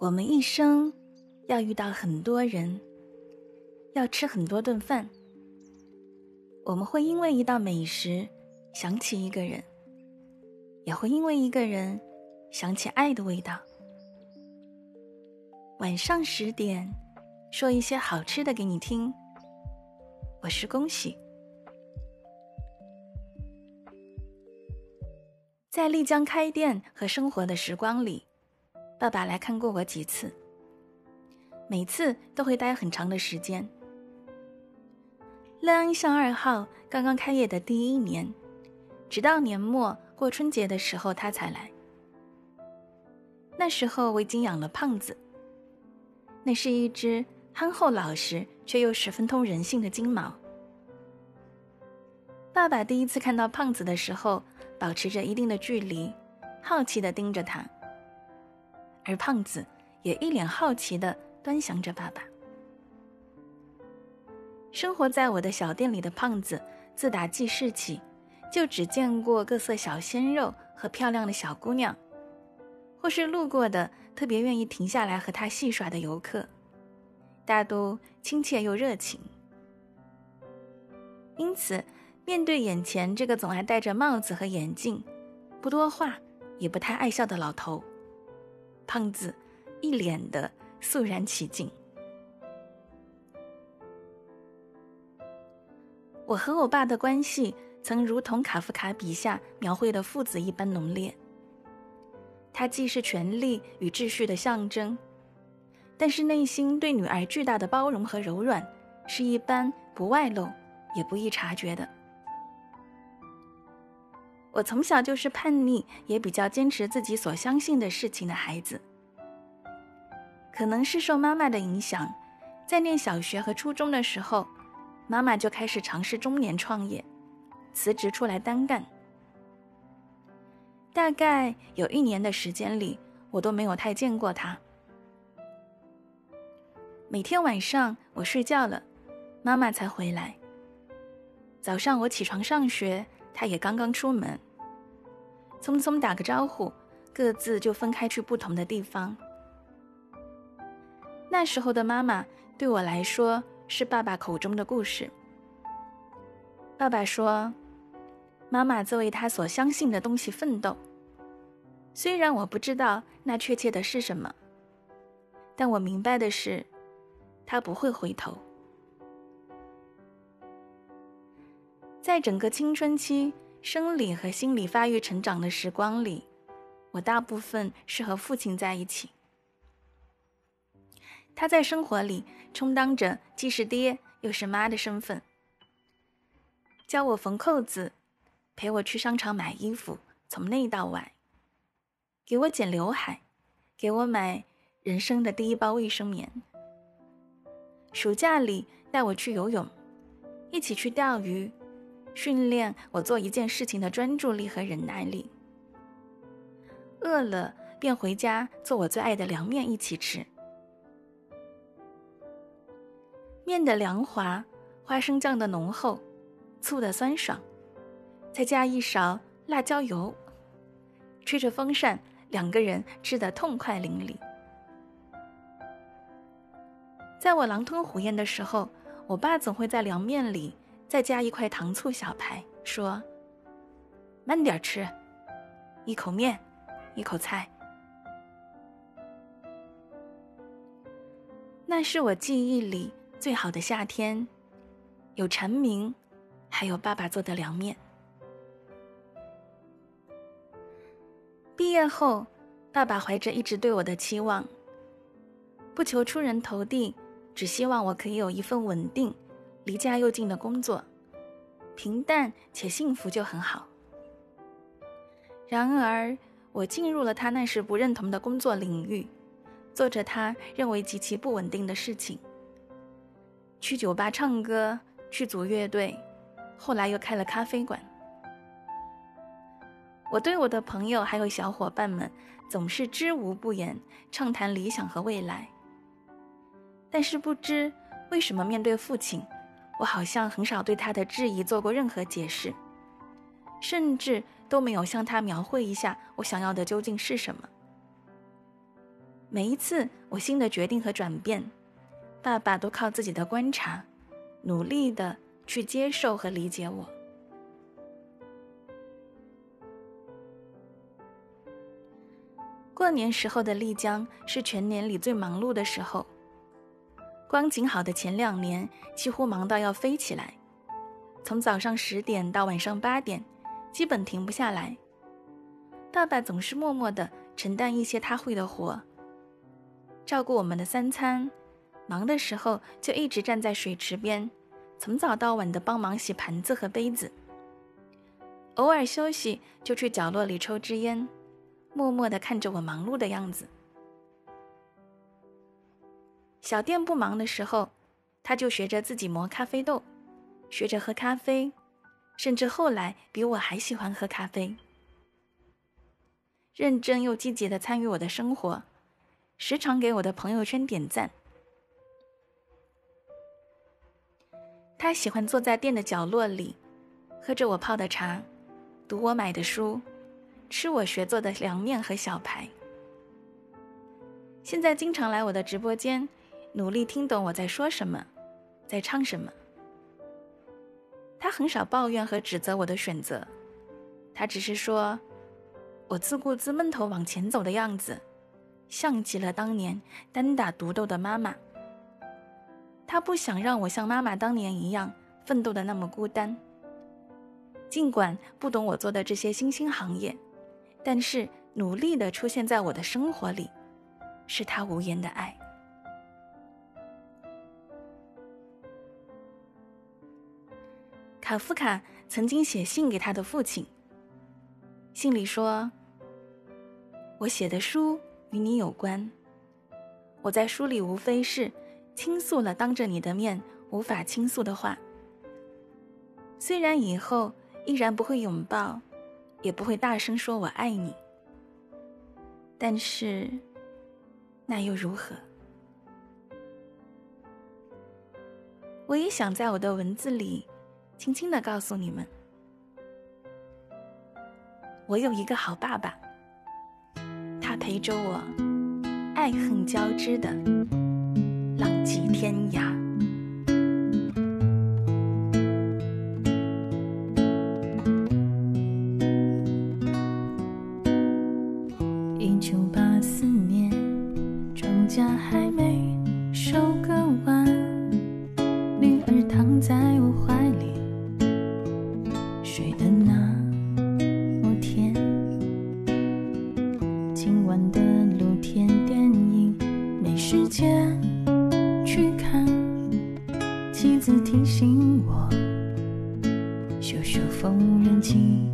我们一生要遇到很多人，要吃很多顿饭。我们会因为一道美食想起一个人，也会因为一个人想起爱的味道。晚上十点，说一些好吃的给你听。我是恭喜，在丽江开店和生活的时光里。爸爸来看过我几次，每次都会待很长的时间。乐安巷二号刚刚开业的第一年，直到年末过春节的时候他才来。那时候我已经养了胖子，那是一只憨厚老实却又十分通人性的金毛。爸爸第一次看到胖子的时候，保持着一定的距离，好奇的盯着他。而胖子也一脸好奇的端详着爸爸。生活在我的小店里的胖子，自打记事起，就只见过各色小鲜肉和漂亮的小姑娘，或是路过的特别愿意停下来和他戏耍的游客，大都亲切又热情。因此，面对眼前这个总爱戴着帽子和眼镜、不多话也不太爱笑的老头。胖子一脸的肃然起敬。我和我爸的关系曾如同卡夫卡笔下描绘的父子一般浓烈。他既是权力与秩序的象征，但是内心对女儿巨大的包容和柔软，是一般不外露也不易察觉的。我从小就是叛逆，也比较坚持自己所相信的事情的孩子。可能是受妈妈的影响，在念小学和初中的时候，妈妈就开始尝试中年创业，辞职出来单干。大概有一年的时间里，我都没有太见过她。每天晚上我睡觉了，妈妈才回来。早上我起床上学。他也刚刚出门，匆匆打个招呼，各自就分开去不同的地方。那时候的妈妈对我来说是爸爸口中的故事。爸爸说：“妈妈在为他所相信的东西奋斗，虽然我不知道那确切的是什么，但我明白的是，他不会回头。”在整个青春期生理和心理发育成长的时光里，我大部分是和父亲在一起。他在生活里充当着既是爹又是妈的身份，教我缝扣子，陪我去商场买衣服，从内到外，给我剪刘海，给我买人生的第一包卫生棉。暑假里带我去游泳，一起去钓鱼。训练我做一件事情的专注力和忍耐力。饿了便回家做我最爱的凉面一起吃。面的凉滑，花生酱的浓厚，醋的酸爽，再加一勺辣椒油，吹着风扇，两个人吃得痛快淋漓。在我狼吞虎咽的时候，我爸总会在凉面里。再加一块糖醋小排，说：“慢点吃，一口面，一口菜。”那是我记忆里最好的夏天，有蝉鸣，还有爸爸做的凉面。毕业后，爸爸怀着一直对我的期望，不求出人头地，只希望我可以有一份稳定。离家又近的工作，平淡且幸福就很好。然而，我进入了他那时不认同的工作领域，做着他认为极其不稳定的事情。去酒吧唱歌，去组乐队，后来又开了咖啡馆。我对我的朋友还有小伙伴们总是知无不言，畅谈理想和未来。但是不知为什么，面对父亲。我好像很少对他的质疑做过任何解释，甚至都没有向他描绘一下我想要的究竟是什么。每一次我新的决定和转变，爸爸都靠自己的观察，努力的去接受和理解我。过年时候的丽江是全年里最忙碌的时候。光景好的前两年，几乎忙到要飞起来，从早上十点到晚上八点，基本停不下来。爸爸总是默默的承担一些他会的活，照顾我们的三餐，忙的时候就一直站在水池边，从早到晚的帮忙洗盘子和杯子。偶尔休息就去角落里抽支烟，默默的看着我忙碌的样子。小店不忙的时候，他就学着自己磨咖啡豆，学着喝咖啡，甚至后来比我还喜欢喝咖啡。认真又积极的参与我的生活，时常给我的朋友圈点赞。他喜欢坐在店的角落里，喝着我泡的茶，读我买的书，吃我学做的凉面和小排。现在经常来我的直播间。努力听懂我在说什么，在唱什么。他很少抱怨和指责我的选择，他只是说，我自顾自闷头往前走的样子，像极了当年单打独斗的妈妈。他不想让我像妈妈当年一样奋斗的那么孤单。尽管不懂我做的这些新兴行业，但是努力的出现在我的生活里，是他无言的爱。卡夫卡曾经写信给他的父亲，信里说：“我写的书与你有关。我在书里无非是倾诉了当着你的面无法倾诉的话。虽然以后依然不会拥抱，也不会大声说我爱你，但是那又如何？我也想在我的文字里。”轻轻的告诉你们，我有一个好爸爸，他陪着我，爱恨交织的浪迹天涯。晚的露天电影没时间去看。妻子提醒我，修修缝纫机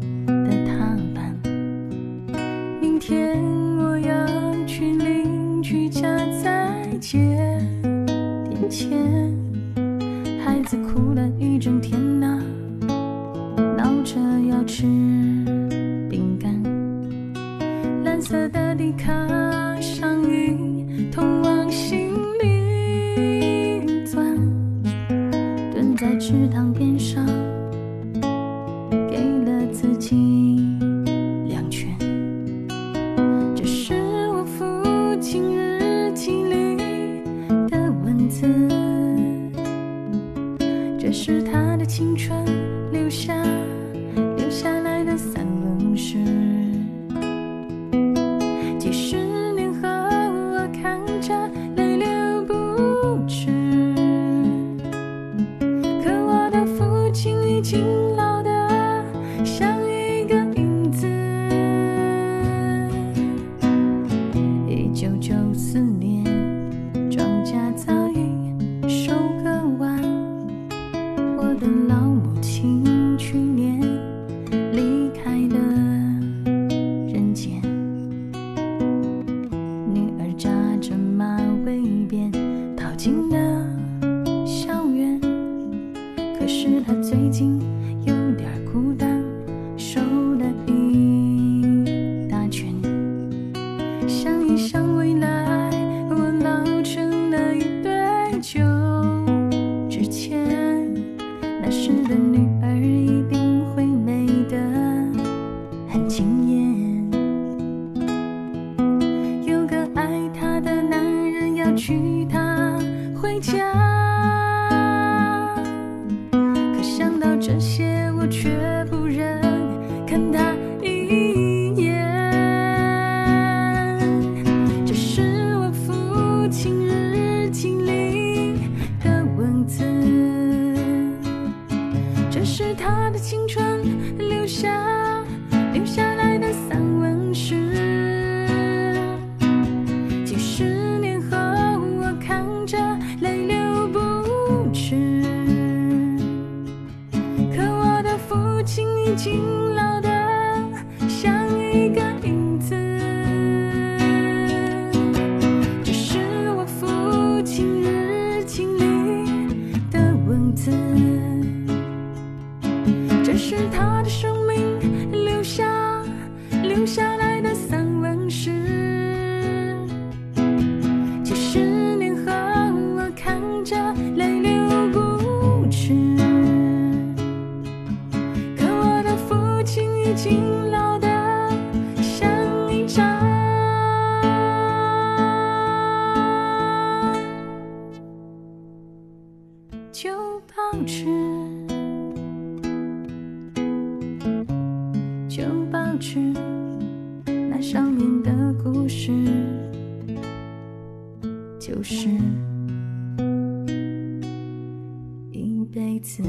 古老的像一张旧报纸，旧报纸那上面的故事就是一辈子。